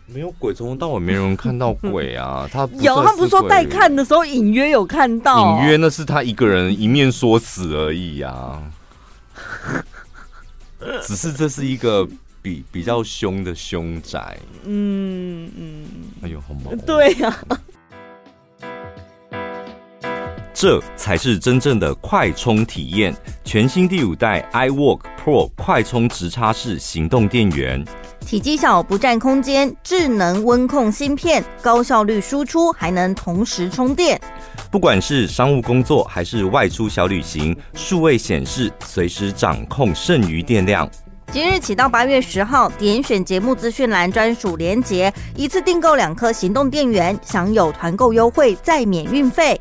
[SPEAKER 1] 没有鬼，从头到尾没人看到鬼啊！他
[SPEAKER 2] 有，他不是说带看的时候隐约有看到，
[SPEAKER 1] 隐约那是他一个人一面说死而已啊。只是这是一个比比较凶的凶宅。嗯嗯，哎呦，好毛！
[SPEAKER 2] 对呀，
[SPEAKER 1] 这才是真正的快充体验。全新第五代 iWork Pro 快充直插式行动电源。
[SPEAKER 2] 体积小不占空间，智能温控芯片，高效率输出，还能同时充电。
[SPEAKER 1] 不管是商务工作还是外出小旅行，数位显示随时掌控剩余电量。
[SPEAKER 2] 即日起到八月十号，点选节目资讯栏专属连结，一次订购两颗行动电源，享有团购优惠，再免运费。